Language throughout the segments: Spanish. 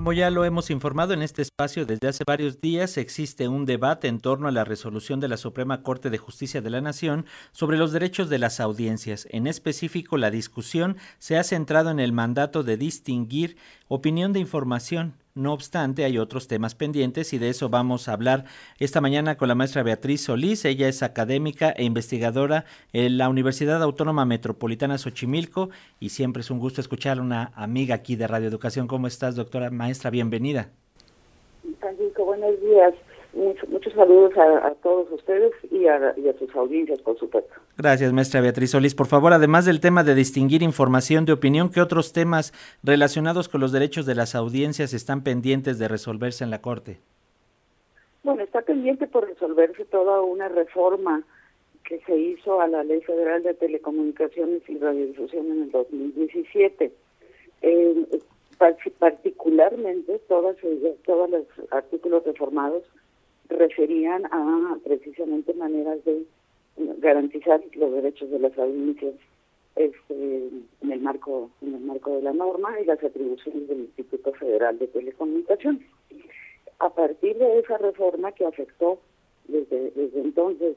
Como ya lo hemos informado en este espacio desde hace varios días, existe un debate en torno a la resolución de la Suprema Corte de Justicia de la Nación sobre los derechos de las audiencias. En específico, la discusión se ha centrado en el mandato de distinguir opinión de información no obstante, hay otros temas pendientes y de eso vamos a hablar esta mañana con la maestra Beatriz Solís. Ella es académica e investigadora en la Universidad Autónoma Metropolitana Xochimilco y siempre es un gusto escuchar a una amiga aquí de Radio Educación. ¿Cómo estás, doctora maestra? Bienvenida. Francisco, buenos días muchos saludos a, todos ustedes y a, sus audiencias, por supuesto. Gracias, maestra Beatriz Solís. Por favor, además del tema de distinguir información de opinión, ¿qué otros temas relacionados con los derechos de las audiencias están pendientes de resolverse en la Corte? Bueno, está pendiente por resolverse toda una reforma que se hizo a la Ley Federal de Telecomunicaciones y Radiodifusión en el 2017. Eh, particularmente, todas, todos los artículos reformados referían a precisamente maneras de garantizar los derechos de las audiencias este, en el marco en el marco de la norma y las atribuciones del Instituto Federal de Telecomunicaciones. A partir de esa reforma que afectó desde, desde entonces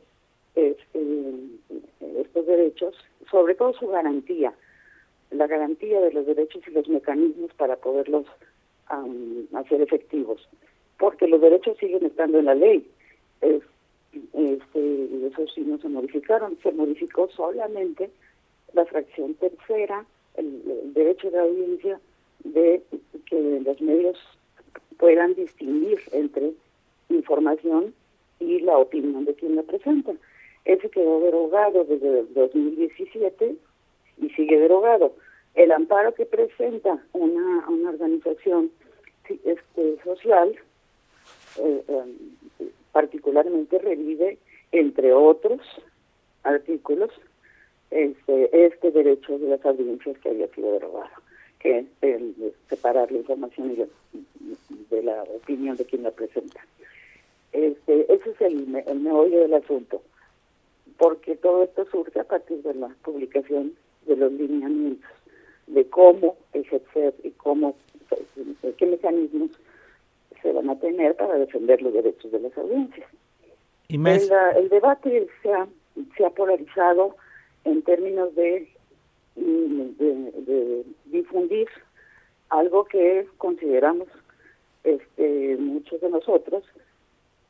este, estos derechos, sobre todo su garantía, la garantía de los derechos y los mecanismos para poderlos hacer efectivos porque los derechos siguen estando en la ley. este, eso sí no se modificaron, se modificó solamente la fracción tercera, el, derecho de audiencia de que los medios puedan distinguir entre información y la opinión de quien la presenta. Ese quedó derogado desde 2017 y sigue derogado. El amparo que presenta una, una organización este, social eh, eh, particularmente revive, entre otros artículos, este, este derecho de las audiencias que había sido derogado, que es el separar la información de, la opinión de quien la presenta. Este, ese es el, el meollo del asunto, porque todo esto surge a partir de la publicación de los lineamientos de cómo ejercer y cómo, qué mecanismos se van a tener para defender los derechos de las audiencias. Y el, debate se ha, se ha polarizado en términos de, de, difundir algo que consideramos este, muchos de nosotros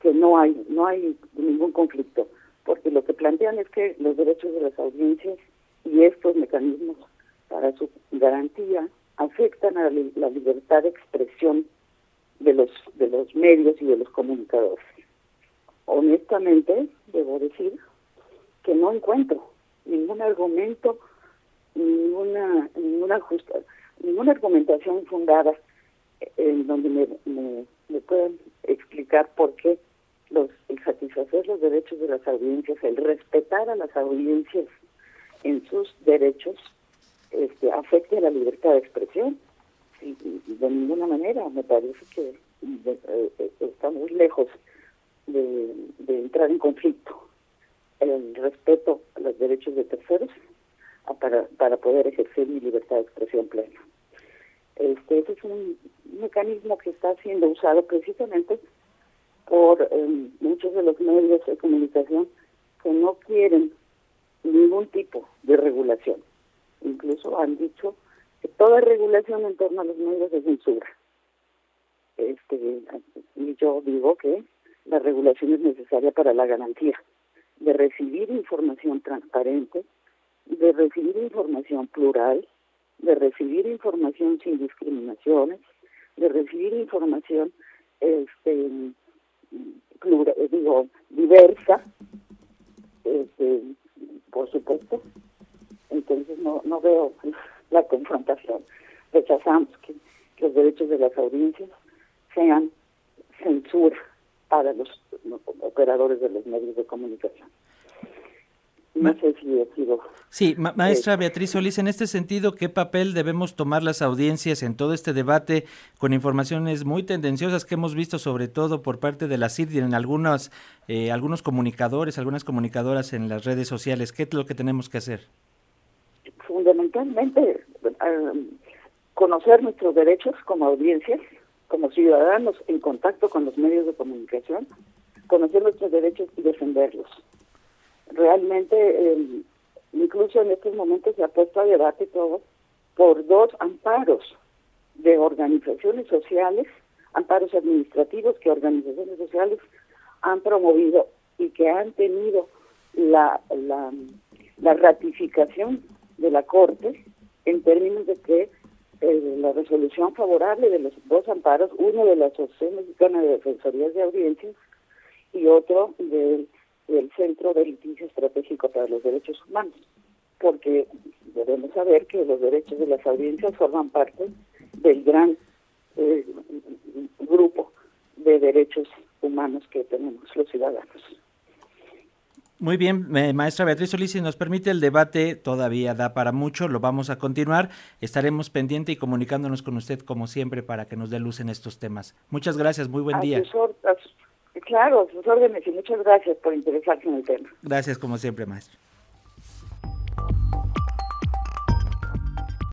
que no hay no hay ningún conflicto porque lo que plantean es que los derechos de las audiencias y estos mecanismos para su garantía afectan a la libertad de expresión de los de los medios y de los comunicadores. Honestamente, debo decir que no encuentro ningún argumento, ninguna ninguna justa, ninguna argumentación fundada en donde me, me, puedan explicar por qué los el satisfacer los derechos de las audiencias, el respetar a las audiencias en sus derechos, este, afecte a la libertad de expresión de ninguna manera. Me parece que eh, eh, está muy lejos de, entrar en conflicto. El respeto a los derechos de terceros para, para poder ejercer mi libertad de expresión plena. Este, es un mecanismo que está siendo usado precisamente por em, muchos de los medios de comunicación que no quieren ningún tipo de regulación. Incluso han dicho toda regulación en torno a los medios de censura. Este, y yo digo que la regulación es necesaria para la garantía de recibir información transparente, de recibir información plural, de recibir información sin discriminaciones, de recibir información este digo diversa este, por supuesto entonces no no veo la confrontación. Rechazamos que, los derechos de las audiencias sean censura para los operadores de los medios de comunicación. No sé si he sido... Sí, maestra Beatriz Solís, en este sentido, ¿qué papel debemos tomar las audiencias en todo este debate con informaciones muy tendenciosas que hemos visto, sobre todo por parte de la CID y en algunos, eh, algunos comunicadores, algunas comunicadoras en las redes sociales? ¿Qué es lo que tenemos que hacer? Fundamentalmente conocer nuestros derechos como audiencias, como ciudadanos en contacto con los medios de comunicación, conocer nuestros derechos y defenderlos. Realmente, eh, incluso en estos momentos se ha puesto a debate todo por dos amparos de organizaciones sociales, amparos administrativos que organizaciones sociales han promovido y que han tenido la ratificación de la Corte en términos de que eh, la resolución favorable de los dos amparos, uno de la Asociación Mexicana de Defensorías de Audiencias y otro del, Centro de Litigio Estratégico para los Derechos Humanos, porque debemos saber que los derechos de las audiencias forman parte del gran eh, grupo de derechos humanos que tenemos los ciudadanos. Muy bien, maestra Beatriz Solís, si nos permite el debate, todavía da para mucho, lo vamos a continuar. Estaremos pendientes y comunicándonos con usted como siempre para que nos dé luz en estos temas. Muchas gracias, muy buen día. claro, sus órdenes y muchas gracias por interesarse en el tema. Gracias como siempre, maestro.